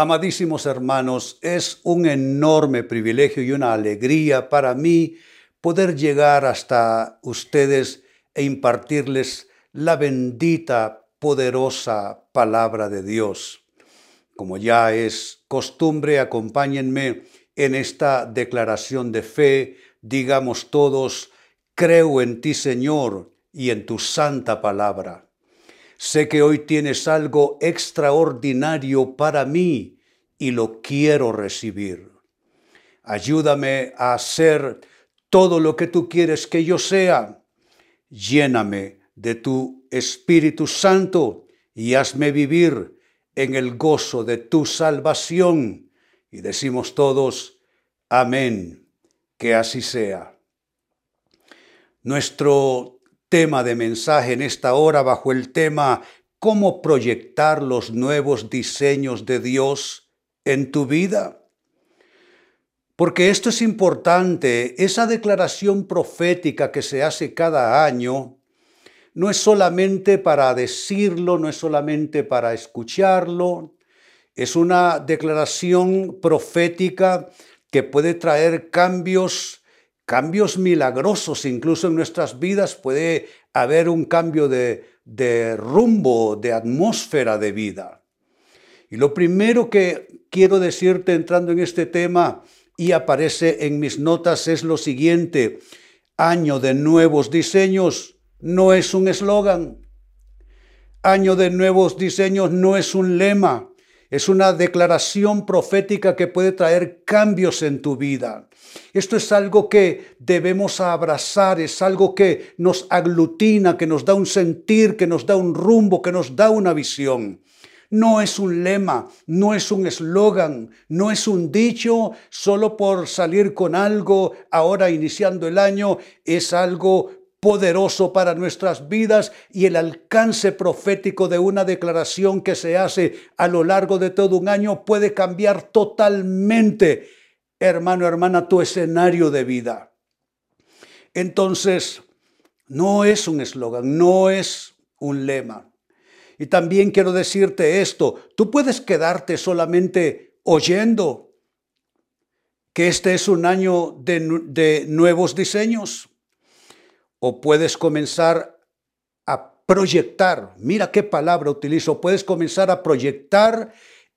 Amadísimos hermanos, es un enorme privilegio y una alegría para mí poder llegar hasta ustedes e impartirles la bendita, poderosa palabra de Dios. Como ya es costumbre, acompáñenme en esta declaración de fe. Digamos todos, creo en ti Señor y en tu santa palabra. Sé que hoy tienes algo extraordinario para mí y lo quiero recibir. Ayúdame a hacer todo lo que tú quieres que yo sea. Lléname de tu Espíritu Santo y hazme vivir en el gozo de tu salvación. Y decimos todos, amén, que así sea. Nuestro tema de mensaje en esta hora bajo el tema ¿Cómo proyectar los nuevos diseños de Dios en tu vida? Porque esto es importante, esa declaración profética que se hace cada año no es solamente para decirlo, no es solamente para escucharlo, es una declaración profética que puede traer cambios cambios milagrosos, incluso en nuestras vidas. Puede haber un cambio de, de rumbo, de atmósfera de vida. Y lo primero que quiero decirte entrando en este tema y aparece en mis notas es lo siguiente, año de nuevos diseños no es un eslogan, año de nuevos diseños no es un lema, es una declaración profética que puede traer cambios en tu vida. Esto es algo que debemos abrazar, es algo que nos aglutina, que nos da un sentir, que nos da un rumbo, que nos da una visión. No es un lema, no es un eslogan, no es un dicho solo por salir con algo ahora iniciando el año, es algo poderoso para nuestras vidas y el alcance profético de una declaración que se hace a lo largo de todo un año puede cambiar totalmente, hermano, hermana, tu escenario de vida. Entonces, no es un eslogan, no es un lema. Y también quiero decirte esto, tú puedes quedarte solamente oyendo que este es un año de, de nuevos diseños o puedes comenzar a proyectar, mira qué palabra utilizo, puedes comenzar a proyectar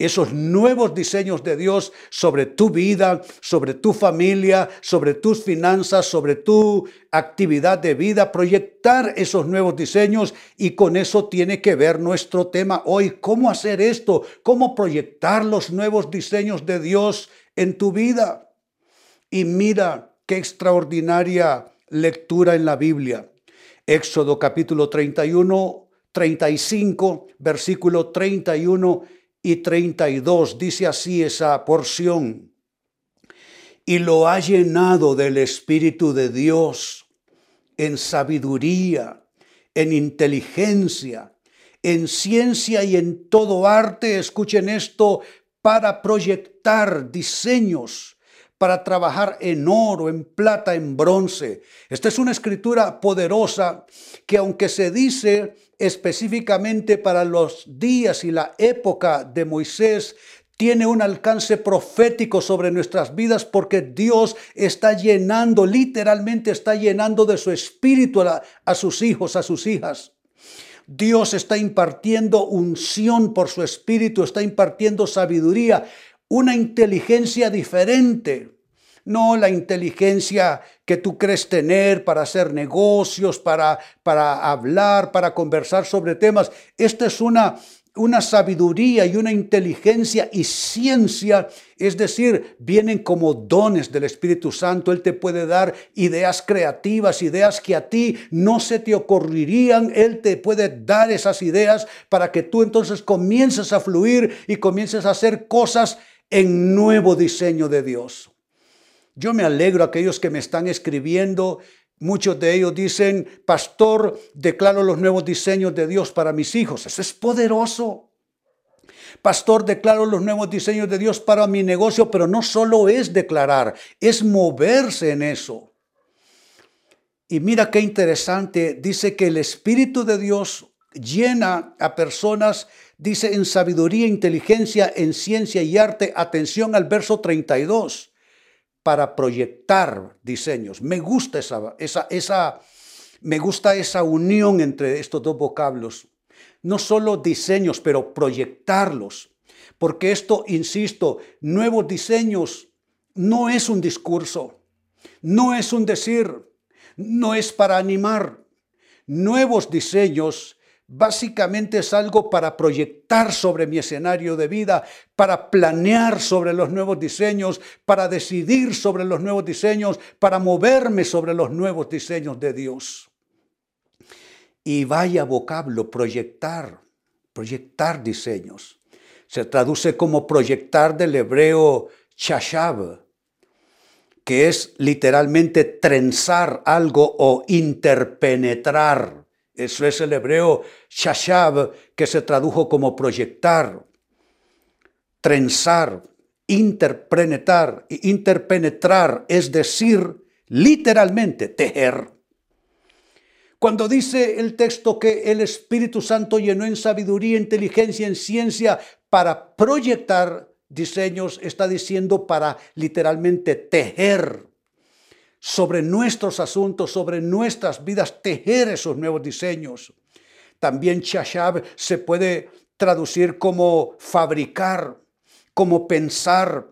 esos nuevos diseños de Dios sobre tu vida, sobre tu familia, sobre tus finanzas, sobre tu actividad de vida, proyectar esos nuevos diseños y con eso tiene que ver nuestro tema hoy, cómo hacer esto, cómo proyectar los nuevos diseños de Dios en tu vida. Y mira qué extraordinaria lectura en la Biblia. Éxodo capítulo 31, 35, versículo 31 y 32. Dice así esa porción. Y lo ha llenado del Espíritu de Dios en sabiduría, en inteligencia, en ciencia y en todo arte. Escuchen esto para proyectar diseños para trabajar en oro, en plata, en bronce. Esta es una escritura poderosa que aunque se dice específicamente para los días y la época de Moisés, tiene un alcance profético sobre nuestras vidas porque Dios está llenando, literalmente está llenando de su espíritu a, sus hijos, a sus hijas. Dios está impartiendo unción por su espíritu, está impartiendo sabiduría una inteligencia diferente. No la inteligencia que tú crees tener para hacer negocios, para, para hablar, para conversar sobre temas. Esta es una, una sabiduría y una inteligencia y ciencia, es decir, vienen como dones del Espíritu Santo. Él te puede dar ideas creativas, ideas que a ti no se te ocurrirían. Él te puede dar esas ideas para que tú entonces comiences a fluir y comiences a hacer cosas en nuevo diseño de Dios. Yo me alegro a aquellos que me están escribiendo. Muchos de ellos dicen, pastor, declaro los nuevos diseños de Dios para mis hijos. Eso es poderoso. Pastor, declaro los nuevos diseños de Dios para mi negocio, pero no solo es declarar, es moverse en eso. Y mira qué interesante, dice que el Espíritu de Dios llena a personas dice en sabiduría, inteligencia, en ciencia y arte. Atención al verso 32, para proyectar diseños. Me gusta esa, esa, esa, me gusta esa unión entre estos dos vocablos. No solo diseños, pero proyectarlos. Porque esto, insisto, nuevos diseños no es un discurso, no es un decir, no es para animar. Nuevos diseños básicamente es algo para proyectar sobre mi escenario de vida, para planear sobre los nuevos diseños, para decidir sobre los nuevos diseños, para moverme sobre los nuevos diseños de Dios. Y vaya vocablo, proyectar, proyectar diseños. Se traduce como proyectar del hebreo chashab, que es literalmente trenzar algo o interpenetrar. Eso es el hebreo shashab, que se tradujo como proyectar, trenzar, interpenetrar, interpenetrar, es decir, literalmente tejer. Cuando dice el texto que el Espíritu Santo llenó en sabiduría, inteligencia, en ciencia para proyectar diseños, está diciendo para literalmente tejer sobre nuestros asuntos, sobre nuestras vidas, tejer esos nuevos diseños. También Chashab se puede traducir como fabricar, como pensar,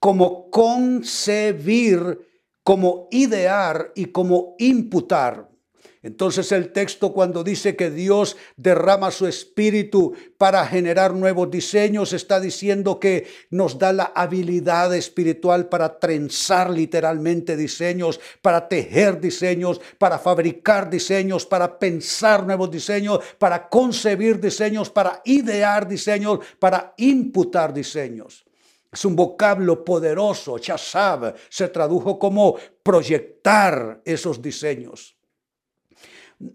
como concebir, como idear y como imputar. Entonces el texto cuando dice que Dios derrama su espíritu para generar nuevos diseños, está diciendo que nos da la habilidad espiritual para trenzar literalmente diseños, para tejer diseños, para fabricar diseños, para pensar nuevos diseños, para concebir diseños, para idear diseños, para imputar diseños. Es un vocablo poderoso, chasab, se tradujo como proyectar esos diseños.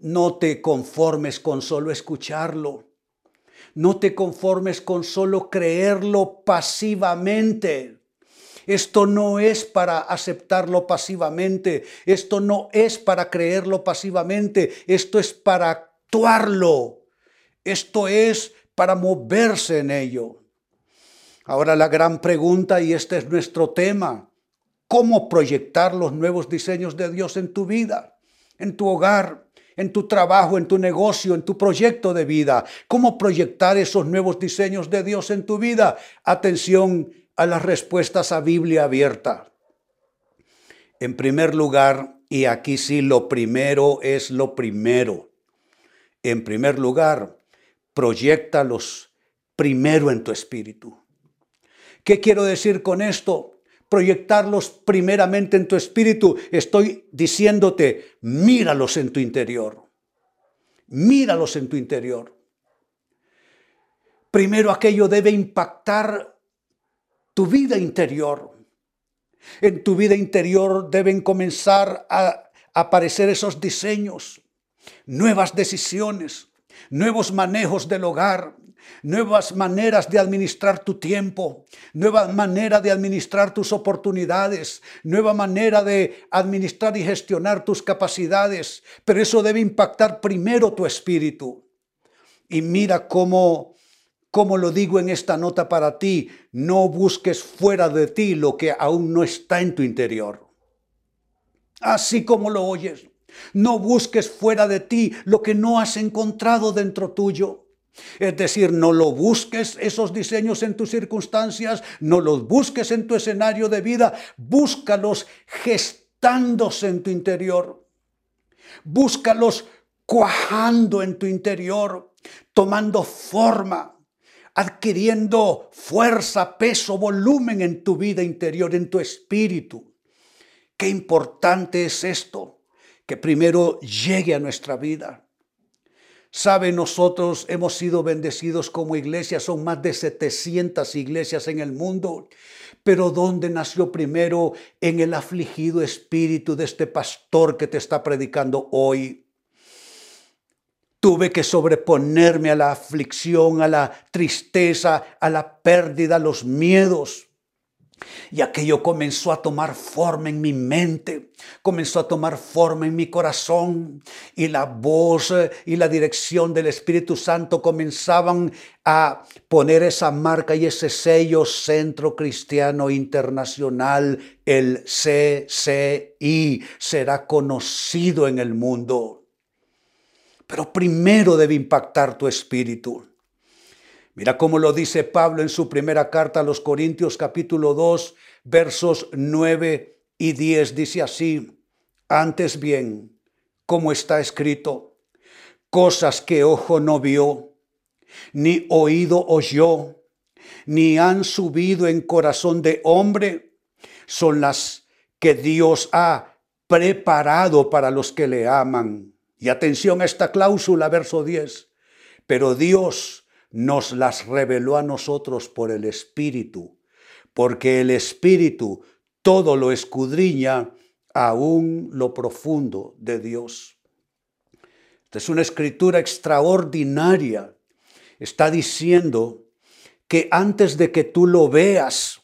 No te conformes con solo escucharlo. No te conformes con solo creerlo pasivamente. Esto no es para aceptarlo pasivamente. Esto no es para creerlo pasivamente. Esto es para actuarlo. Esto es para moverse en ello. Ahora la gran pregunta, y este es nuestro tema, ¿cómo proyectar los nuevos diseños de Dios en tu vida, en tu hogar, en tu trabajo, en tu negocio, en tu proyecto de vida. ¿Cómo proyectar esos nuevos diseños de Dios en tu vida? Atención a las respuestas a Biblia abierta. En primer lugar, y aquí sí lo primero es lo primero. En primer lugar, proyectalos primero en tu espíritu. ¿Qué quiero decir con esto? Proyectarlos primeramente en tu espíritu, estoy diciéndote, míralos en tu interior. Míralos en tu interior. Primero aquello debe impactar tu vida interior. En tu vida interior deben comenzar a aparecer esos diseños, nuevas decisiones, nuevos manejos del hogar, nuevas maneras de administrar tu tiempo, nueva manera de administrar tus oportunidades, nueva manera de administrar y gestionar tus capacidades. Pero eso debe impactar primero tu espíritu. Y mira cómo, cómo lo digo en esta nota para ti, no busques fuera de ti lo que aún no está en tu interior. Así como lo oyes, no busques fuera de ti lo que no has encontrado dentro tuyo. Es decir, no lo busques esos diseños en tus circunstancias, no los busques en tu escenario de vida, búscalos gestándose en tu interior. Búscalos cuajando en tu interior, tomando forma, adquiriendo fuerza, peso, volumen en tu vida interior, en tu espíritu. Qué importante es esto, que primero llegue a nuestra vida. Sabe, nosotros hemos sido bendecidos como iglesia, son más de 700 iglesias en el mundo. Pero ¿dónde nació primero? En el afligido espíritu de este pastor que te está predicando hoy. Tuve que sobreponerme a la aflicción, a la tristeza, a la pérdida, a los miedos. Y aquello comenzó a tomar forma en mi mente, comenzó a tomar forma en mi corazón. Y la voz eh, y la dirección del Espíritu Santo comenzaban a poner esa marca y ese sello Centro Cristiano Internacional, el CCI, será conocido en el mundo. Pero primero debe impactar tu espíritu. Mira cómo lo dice Pablo en su primera carta a los Corintios capítulo 2, versos 9 y 10. Dice así, antes bien, como está escrito, cosas que ojo no vio, ni oído oyó, ni han subido en corazón de hombre, son las que Dios ha preparado para los que le aman. Y atención a esta cláusula, verso 10. Pero Dios nos las reveló a nosotros por el Espíritu, porque el Espíritu todo lo escudriña aún lo profundo de Dios. Esta es una escritura extraordinaria. Está diciendo que antes de que tú lo veas,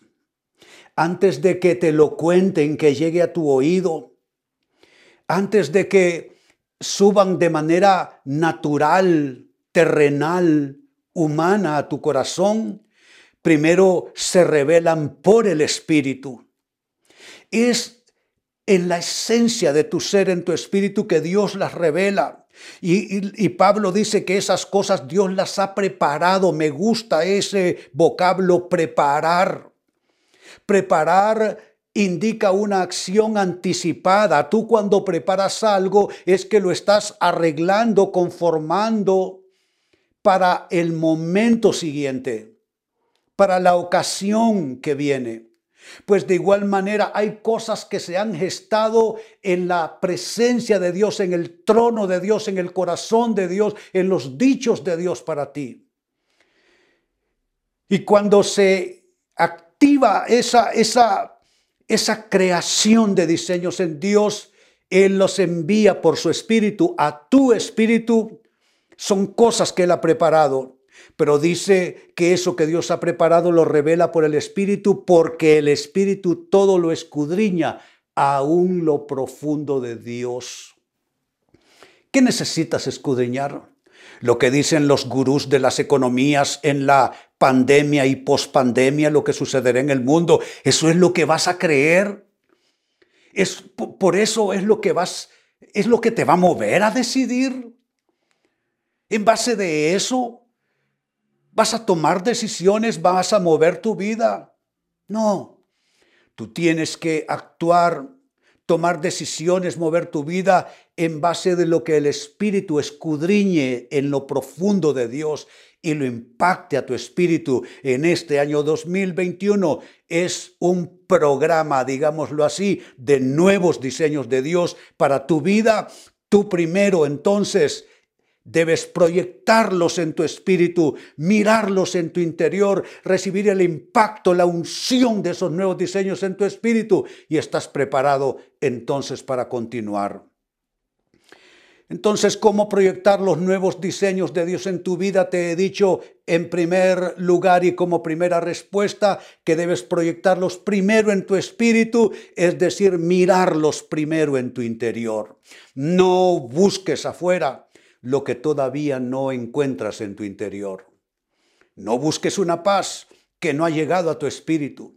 antes de que te lo cuenten, que llegue a tu oído, antes de que suban de manera natural, terrenal, humana a tu corazón, primero se revelan por el Espíritu. Es en la esencia de tu ser, en tu espíritu, que Dios las revela. Y, y, Pablo dice que esas cosas Dios las ha preparado. Me gusta ese vocablo preparar. Preparar indica una acción anticipada. Tú cuando preparas algo es que lo estás arreglando, conformando para el momento siguiente, para la ocasión que viene. Pues de igual manera hay cosas que se han gestado en la presencia de Dios, en el trono de Dios, en el corazón de Dios, en los dichos de Dios para ti. Y cuando se activa esa, esa, esa creación de diseños en Dios, Él los envía por su espíritu a tu espíritu son cosas que Él ha preparado, pero dice que eso que Dios ha preparado lo revela por el Espíritu, porque el Espíritu todo lo escudriña, aún lo profundo de Dios. ¿Qué necesitas escudriñar? Lo que dicen los gurús de las economías en la pandemia y pospandemia, lo que sucederá en el mundo, eso es lo que vas a creer. Es por eso es lo que vas es lo que te va a mover a decidir. En base de eso, vas a tomar decisiones, vas a mover tu vida. No, tú tienes que actuar, tomar decisiones, mover tu vida en base de lo que el Espíritu escudriñe en lo profundo de Dios y lo impacte a tu espíritu en este año 2021. Es un programa, digámoslo así, de nuevos diseños de Dios para tu vida. Tú primero entonces Debes proyectarlos en tu espíritu, mirarlos en tu interior, recibir el impacto, la unción de esos nuevos diseños en tu espíritu y estás preparado entonces para continuar. Entonces, ¿cómo proyectar los nuevos diseños de Dios en tu vida? Te he dicho en primer lugar y como primera respuesta que debes proyectarlos primero en tu espíritu, es decir, mirarlos primero en tu interior. No busques afuera lo que todavía no encuentras en tu interior. No busques una paz que no ha llegado a tu espíritu.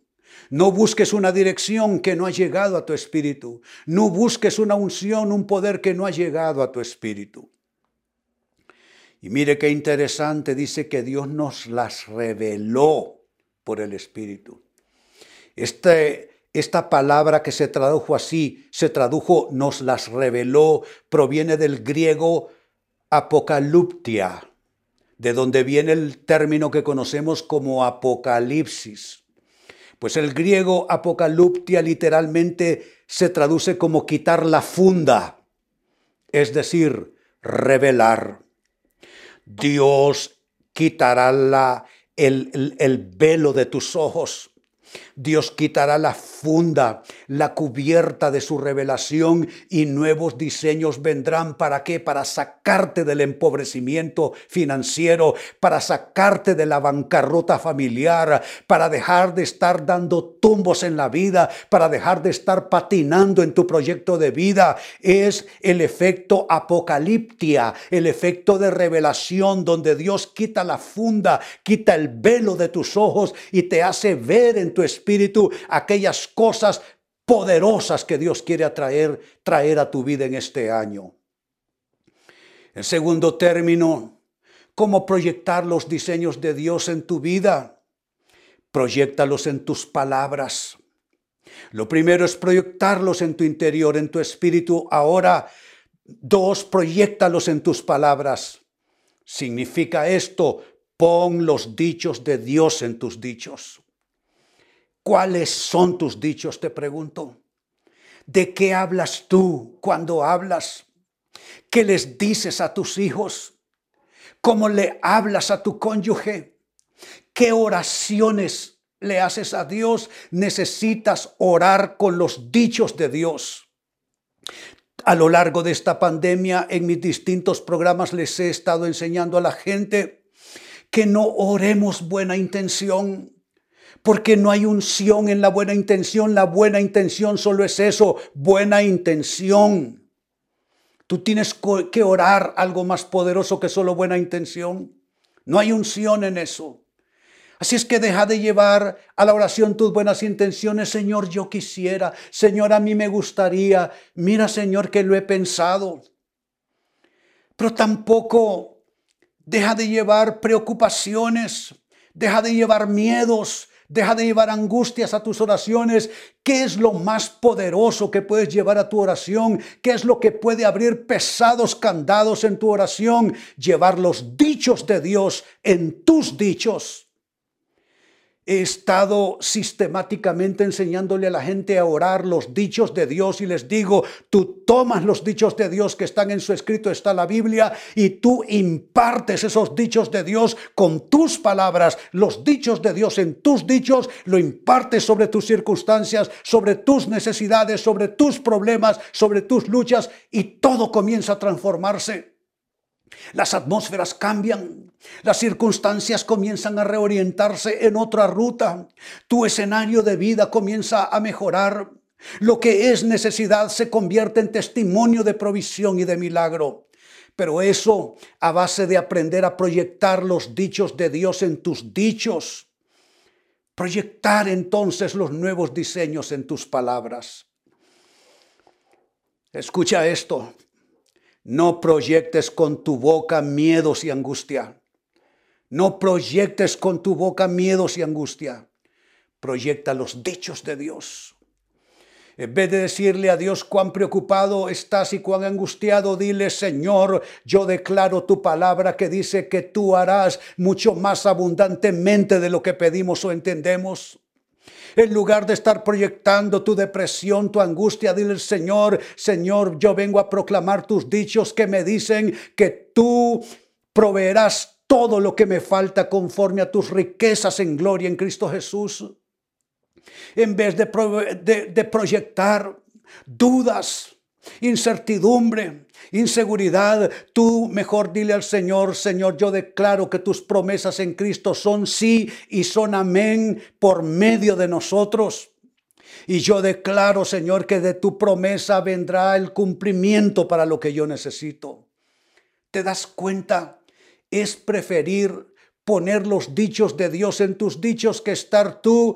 No busques una dirección que no ha llegado a tu espíritu. No busques una unción, un poder que no ha llegado a tu espíritu. Y mire qué interesante, dice que Dios nos las reveló por el Espíritu. Este, esta palabra que se tradujo así, se tradujo nos las reveló, proviene del griego apocaliptia, de donde viene el término que conocemos como apocalipsis. Pues el griego apocaliptia literalmente se traduce como quitar la funda, es decir, revelar. Dios quitará la, el, el, el velo de tus ojos Dios quitará la funda, la cubierta de su revelación y nuevos diseños vendrán. ¿Para qué? Para sacarte del empobrecimiento financiero, para sacarte de la bancarrota familiar, para dejar de estar dando tumbos en la vida, para dejar de estar patinando en tu proyecto de vida. Es el efecto apocaliptia, el efecto de revelación donde Dios quita la funda, quita el velo de tus ojos y te hace ver en tu espíritu aquellas cosas poderosas que Dios quiere atraer, traer a tu vida en este año. En segundo término, ¿cómo proyectar los diseños de Dios en tu vida? Proyectalos en tus palabras. Lo primero es proyectarlos en tu interior, en tu espíritu. Ahora, dos, proyectalos en tus palabras. Significa esto, pon los dichos de Dios en tus dichos. ¿Cuáles son tus dichos? Te pregunto. ¿De qué hablas tú cuando hablas? ¿Qué les dices a tus hijos? ¿Cómo le hablas a tu cónyuge? ¿Qué oraciones le haces a Dios? Necesitas orar con los dichos de Dios. A lo largo de esta pandemia, en mis distintos programas les he estado enseñando a la gente que no oremos buena intención, porque no hay unción en la buena intención. La buena intención solo es eso, buena intención. Tú tienes que orar algo más poderoso que solo buena intención. No hay unción en eso. Así es que deja de llevar a la oración tus buenas intenciones. Señor, yo quisiera. Señor, a mí me gustaría. Mira, Señor, que lo he pensado. Pero tampoco deja de llevar preocupaciones. Deja de llevar miedos. Deja de llevar angustias a tus oraciones. ¿Qué es lo más poderoso que puedes llevar a tu oración? ¿Qué es lo que puede abrir pesados candados en tu oración? Llevar los dichos de Dios en tus dichos he estado sistemáticamente enseñándole a la gente a orar los dichos de Dios y les digo, tú tomas los dichos de Dios que están en su escrito, está la Biblia, y tú impartes esos dichos de Dios con tus palabras, los dichos de Dios en tus dichos, lo impartes sobre tus circunstancias, sobre tus necesidades, sobre tus problemas, sobre tus luchas, y todo comienza a transformarse. Las atmósferas cambian, las circunstancias comienzan a reorientarse en otra ruta, tu escenario de vida comienza a mejorar, lo que es necesidad se convierte en testimonio de provisión y de milagro. Pero eso a base de aprender a proyectar los dichos de Dios en tus dichos. Proyectar entonces los nuevos diseños en tus palabras. Escucha esto. No proyectes con tu boca miedos y angustia. No proyectes con tu boca miedos y angustia. Proyecta los dichos de Dios. En vez de decirle a Dios cuán preocupado estás y cuán angustiado, dile, Señor, yo declaro tu palabra que dice que tú harás mucho más abundantemente de lo que pedimos o entendemos. En lugar de estar proyectando tu depresión, tu angustia, dile al Señor, Señor, yo vengo a proclamar tus dichos que me dicen que tú proveerás todo lo que me falta conforme a tus riquezas en gloria en Cristo Jesús. En vez de, de proyectar dudas, incertidumbre, inseguridad, tú mejor dile al Señor, Señor, yo declaro que tus promesas en Cristo son sí y son amén por medio de nosotros. Y yo declaro, Señor, que de tu promesa vendrá el cumplimiento para lo que yo necesito. ¿Te das cuenta? Es preferir poner los dichos de Dios en tus dichos que estar tú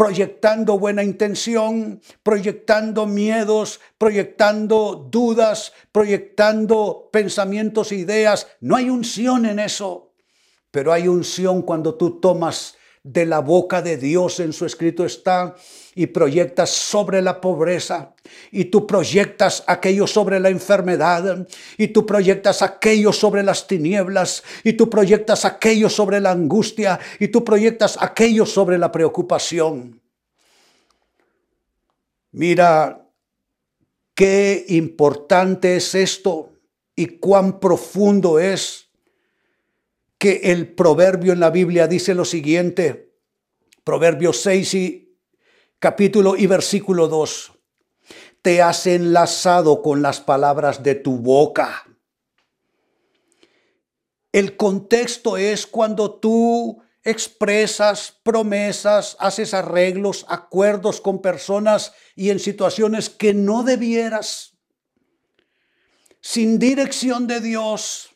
proyectando buena intención, proyectando miedos, proyectando dudas, proyectando pensamientos e ideas. No hay unción en eso, pero hay unción cuando tú tomas de la boca de Dios en su escrito está y proyectas sobre la pobreza y tú proyectas aquello sobre la enfermedad y tú proyectas aquello sobre las tinieblas y tú proyectas aquello sobre la angustia y tú proyectas aquello sobre la preocupación. Mira qué importante es esto y cuán profundo es que el proverbio en la Biblia dice lo siguiente, Proverbios 6 y capítulo y versículo 2. Te has enlazado con las palabras de tu boca. El contexto es cuando tú expresas promesas, haces arreglos, acuerdos con personas y en situaciones que no debieras, sin dirección de Dios,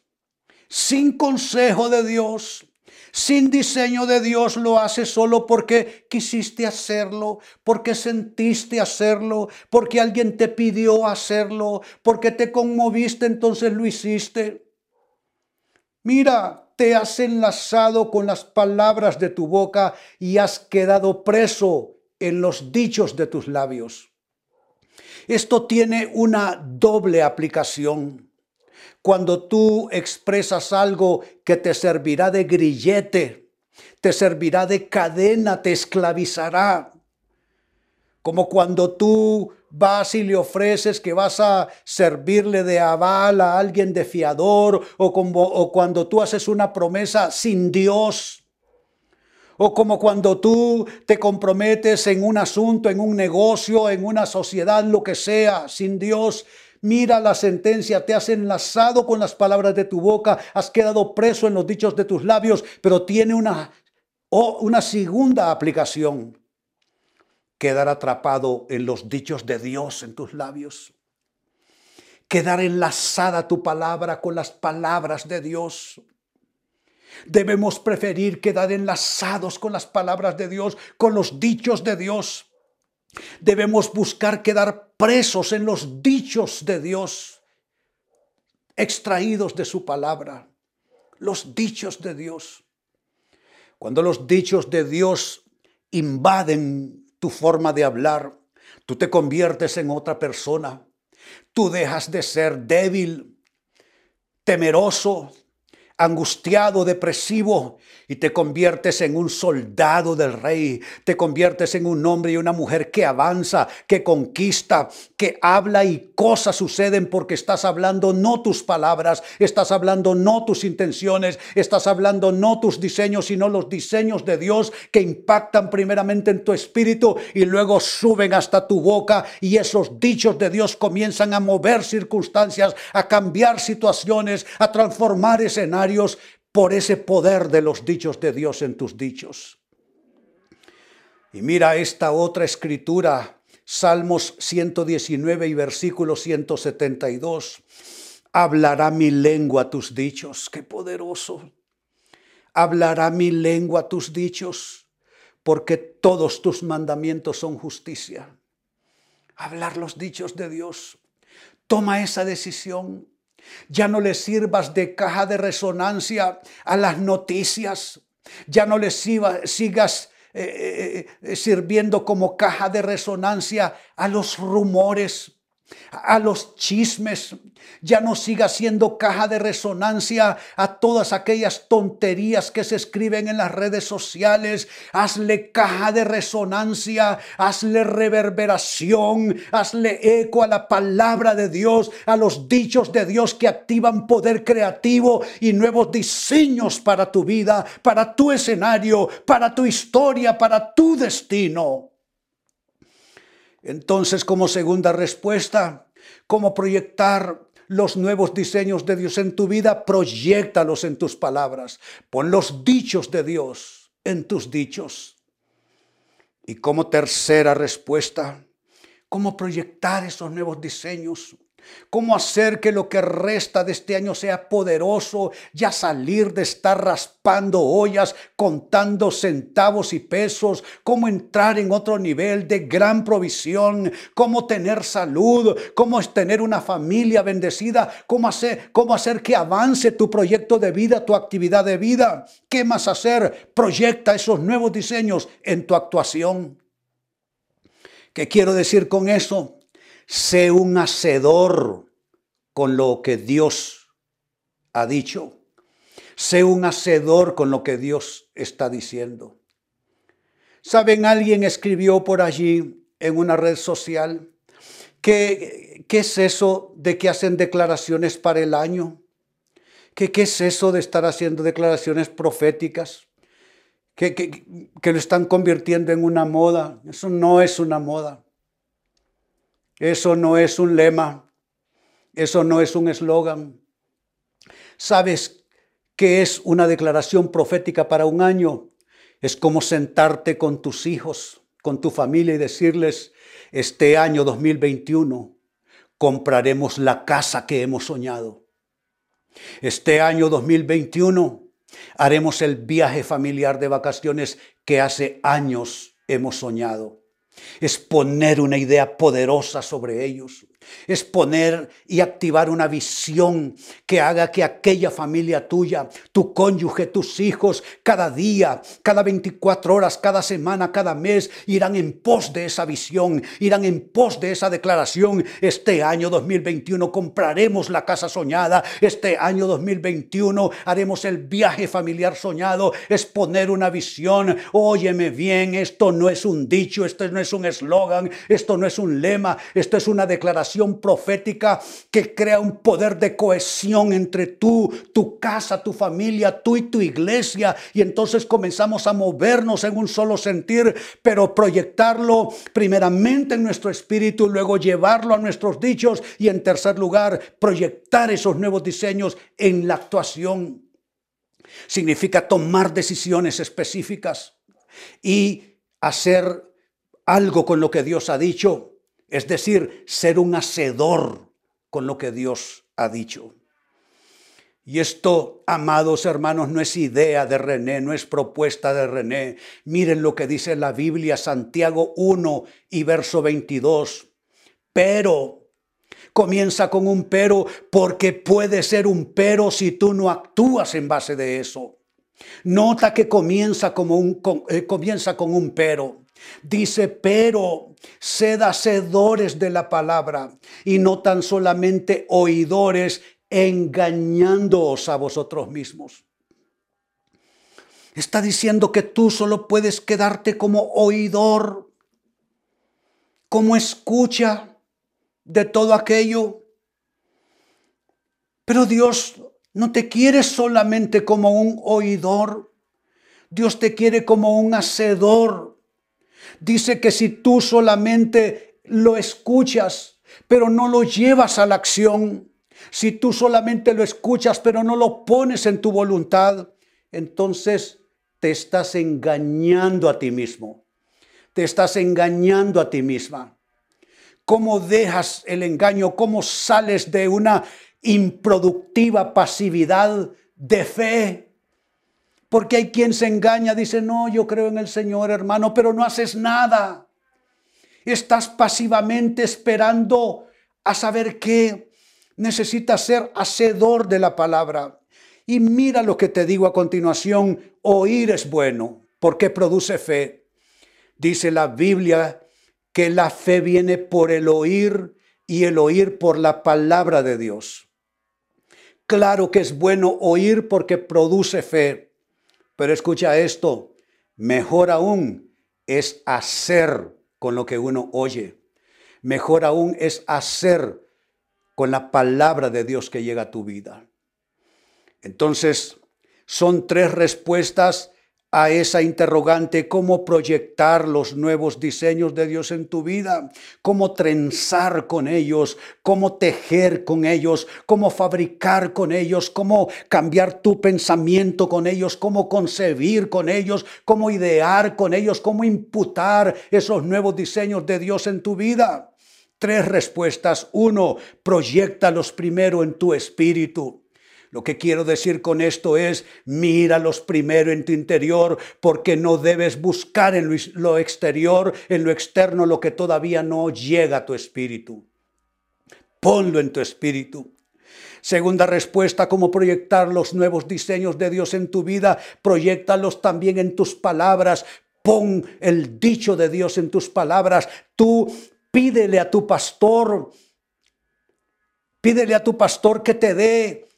sin consejo de Dios, sin diseño de Dios, lo haces solo porque quisiste hacerlo, porque sentiste hacerlo, porque alguien te pidió hacerlo, porque te conmoviste, entonces lo hiciste. Mira, te has enlazado con las palabras de tu boca y has quedado preso en los dichos de tus labios. Esto tiene una doble aplicación. Cuando tú expresas algo que te servirá de grillete, te servirá de cadena, te esclavizará. Como cuando tú vas y le ofreces que vas a servirle de aval a alguien de fiador o, como, o cuando tú haces una promesa sin Dios. O como cuando tú te comprometes en un asunto, en un negocio, en una sociedad, lo que sea, sin Dios. Mira la sentencia, te has enlazado con las palabras de tu boca, has quedado preso en los dichos de tus labios, pero tiene una, una segunda aplicación quedar atrapado en los dichos de Dios en tus labios, quedar enlazada tu palabra con las palabras de Dios. Debemos preferir quedar enlazados con las palabras de Dios, con los dichos de Dios. Debemos buscar quedar presos en los dichos de Dios, extraídos de su palabra, los dichos de Dios. Cuando los dichos de Dios invaden tu forma de hablar, tú te conviertes en otra persona. Tú dejas de ser débil, temeroso, angustiado, depresivo, y te conviertes en un soldado del rey, te conviertes en un hombre y una mujer que avanza, que conquista, que habla y cosas suceden porque estás hablando no tus palabras, estás hablando no tus intenciones, estás hablando no tus diseños, sino los diseños de Dios que impactan primeramente en tu espíritu y luego suben hasta tu boca. Y esos dichos de Dios comienzan a mover circunstancias, a cambiar situaciones, a transformar escenarios por ese poder de los dichos de Dios en tus dichos. Y mira esta otra escritura, Salmos 119 y versículo 172. Hablará mi lengua tus dichos, qué poderoso. Hablará mi lengua tus dichos, porque todos tus mandamientos son justicia. Hablar los dichos de Dios. Toma esa decisión. Ya no le sirvas de caja de resonancia a las noticias. Ya no le sigas eh, eh, eh, sirviendo como caja de resonancia a los rumores a los chismes, ya no siga siendo caja de resonancia a todas aquellas tonterías que se escriben en las redes sociales. Hazle caja de resonancia, hazle reverberación, hazle eco a la palabra de Dios, a los dichos de Dios que activan poder creativo y nuevos diseños para tu vida, para tu escenario, para tu historia, para tu destino. Entonces, como segunda respuesta, ¿cómo proyectar los nuevos diseños de Dios en tu vida? Proyectalos en tus palabras. Pon los dichos de Dios en tus dichos. Y como tercera respuesta, ¿cómo proyectar esos nuevos diseños? Cómo hacer que lo que resta de este año sea poderoso, ya salir de estar raspando ollas, contando centavos y pesos, cómo entrar en otro nivel de gran provisión, cómo tener salud, cómo tener una familia bendecida, cómo hacer, cómo hacer que avance tu proyecto de vida, tu actividad de vida. ¿Qué más hacer? Proyecta esos nuevos diseños en tu actuación. ¿Qué quiero decir con eso? Sé un hacedor con lo que Dios ha dicho. Sé un hacedor con lo que Dios está diciendo. ¿Saben? Alguien escribió por allí en una red social que, ¿qué es eso de que hacen declaraciones para el año? ¿Qué, ¿Qué es eso de estar haciendo declaraciones proféticas? que, que, lo están convirtiendo en una moda. Eso no es una moda. Eso no es un lema. Eso no es un eslogan. ¿Sabes qué es una declaración profética para un año? Es como sentarte con tus hijos, con tu familia y decirles, este año 2021 compraremos la casa que hemos soñado. Este año 2021 haremos el viaje familiar de vacaciones que hace años hemos soñado. Es poner una idea poderosa sobre ellos es poner y activar una visión que haga que aquella familia tuya, tu cónyuge, tus hijos, cada día, cada 24 horas, cada semana, cada mes, irán en pos de esa visión, irán en pos de esa declaración. Este año 2021 compraremos la casa soñada, este año 2021 haremos el viaje familiar soñado, es poner una visión. Óyeme bien, esto no es un dicho, esto no es un eslogan, esto no es un lema, esto es una declaración profética que crea un poder de cohesión entre tú, tu casa, tu familia, tú y tu iglesia. Y entonces comenzamos a movernos en un solo sentir, pero proyectarlo primeramente en nuestro espíritu, luego llevarlo a nuestros dichos y en tercer lugar, proyectar esos nuevos diseños en la actuación. Significa tomar decisiones específicas y hacer algo con lo que Dios ha dicho es decir, ser un hacedor con lo que Dios ha dicho. Y esto, amados hermanos, no es idea de René, no es propuesta de René. Miren lo que dice la Biblia, Santiago 1 y verso 22. Pero, comienza con un pero, porque puede ser un pero si tú no actúas en base de eso. Nota que comienza, como un, eh, comienza con un pero. Dice, pero sed hacedores de la palabra y no tan solamente oidores, engañándoos a vosotros mismos. Está diciendo que tú solo puedes quedarte como oidor, como escucha de todo aquello. Pero Dios no te quiere solamente como un oidor, Dios te quiere como un hacedor dice que si tú solamente lo escuchas, pero no lo llevas a la acción, si tú solamente lo escuchas, pero no lo pones en tu voluntad, entonces te estás engañando a ti mismo. Te estás engañando a ti misma. ¿Cómo dejas el engaño? ¿Cómo sales de una improductiva pasividad de fe? Porque hay quien se engaña, dice, no, yo creo en el Señor, hermano, pero no haces nada. Estás pasivamente esperando a saber qué. Necesitas ser hacedor de la palabra. Y mira lo que te digo a continuación, oír es bueno, porque produce fe. Dice la Biblia que la fe viene por el oír y el oír por la palabra de Dios. Claro que es bueno oír porque produce fe. Pero escucha esto, mejor aún es hacer con lo que uno oye. Mejor aún es hacer con la palabra de Dios que llega a tu vida. Entonces, son tres respuestas a esa interrogante, cómo proyectar los nuevos diseños de Dios en tu vida, cómo trenzar con ellos, cómo tejer con ellos, cómo fabricar con ellos, cómo cambiar tu pensamiento con ellos, cómo concebir con ellos, cómo idear con ellos, cómo imputar esos nuevos diseños de Dios en tu vida. Tres respuestas. Uno, proyectalos primero en tu espíritu. Lo que quiero decir con esto es, míralos primero en tu interior, porque no debes buscar en lo exterior, en lo externo, lo que todavía no llega a tu espíritu. Ponlo en tu espíritu. Segunda respuesta, cómo proyectar los nuevos diseños de Dios en tu vida. Proyectalos también en tus palabras. Pon el dicho de Dios en tus palabras. Tú pídele a tu pastor, pídele a tu pastor que te dé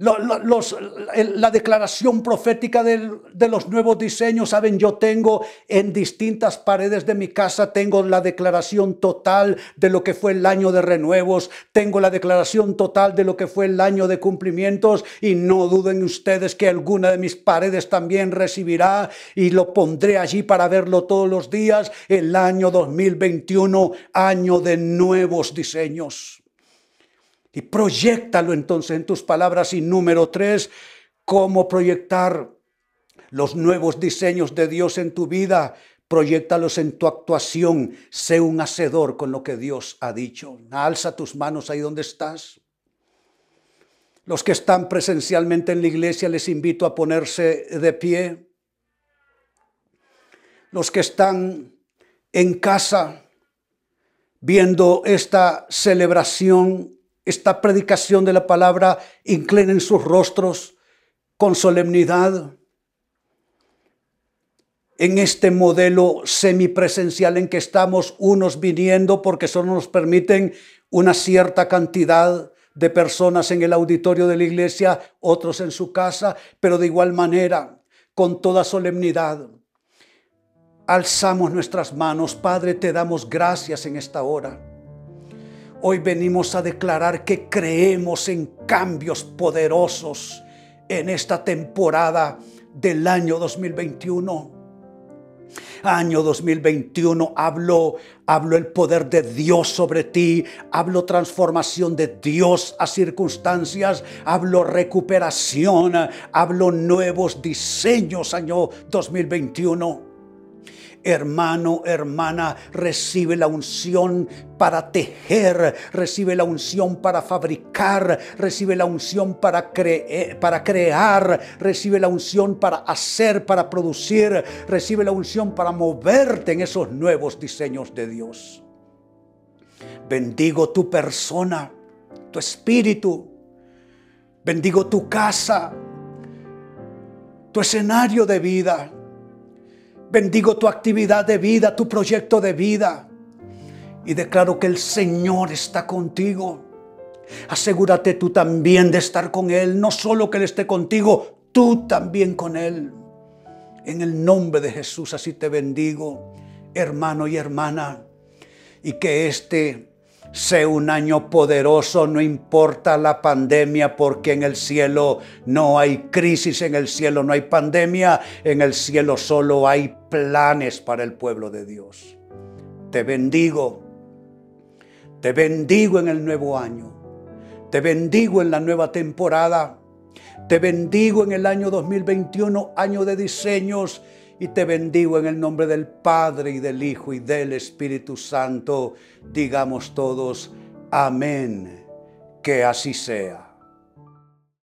la declaración profética de los nuevos diseños, saben, yo tengo en distintas paredes de mi casa, tengo la declaración total de lo que fue el año de renuevos, tengo la declaración total de lo que fue el año de cumplimientos y no duden ustedes que alguna de mis paredes también recibirá y lo pondré allí para verlo todos los días, el año 2021, año de nuevos diseños. Y proyectalo entonces en tus palabras. Y número tres, cómo proyectar los nuevos diseños de Dios en tu vida. Proyectalos en tu actuación. Sé un hacedor con lo que Dios ha dicho. Alza tus manos ahí donde estás. Los que están presencialmente en la iglesia les invito a ponerse de pie. Los que están en casa viendo esta celebración esta predicación de la palabra, inclinen sus rostros con solemnidad en este modelo semipresencial en que estamos unos viniendo porque solo nos permiten una cierta cantidad de personas en el auditorio de la iglesia, otros en su casa, pero de igual manera, con toda solemnidad, alzamos nuestras manos. Padre, te damos gracias en esta hora. Hoy venimos a declarar que creemos en cambios poderosos en esta temporada del año 2021 año 2021 hablo, hablo el poder de Dios sobre ti, hablo transformación de Dios a circunstancias, hablo recuperación, hablo nuevos diseños año 2021. Hermano, hermana, recibe la unción para tejer, recibe la unción para fabricar, recibe la unción para, para crear, recibe la unción para hacer, para producir, recibe la unción para moverte en esos nuevos diseños de Dios. Bendigo tu persona, tu espíritu, bendigo tu casa, tu escenario de vida Bendigo tu actividad de vida, tu proyecto de vida. Y declaro que el Señor está contigo. Asegúrate tú también de estar con Él. No solo que Él esté contigo, tú también con Él. En el nombre de Jesús así te bendigo, hermano y hermana. Y que este Sé un año poderoso, no importa la pandemia, porque en el cielo no hay crisis, en el cielo no hay pandemia, en el cielo solo hay planes para el pueblo de Dios. Te bendigo, te bendigo en el nuevo año, te bendigo en la nueva temporada, te bendigo en el año 2021, año de diseños y te bendigo en el nombre del Padre y del Hijo y del Espíritu Santo. Digamos todos, amén. Que así sea.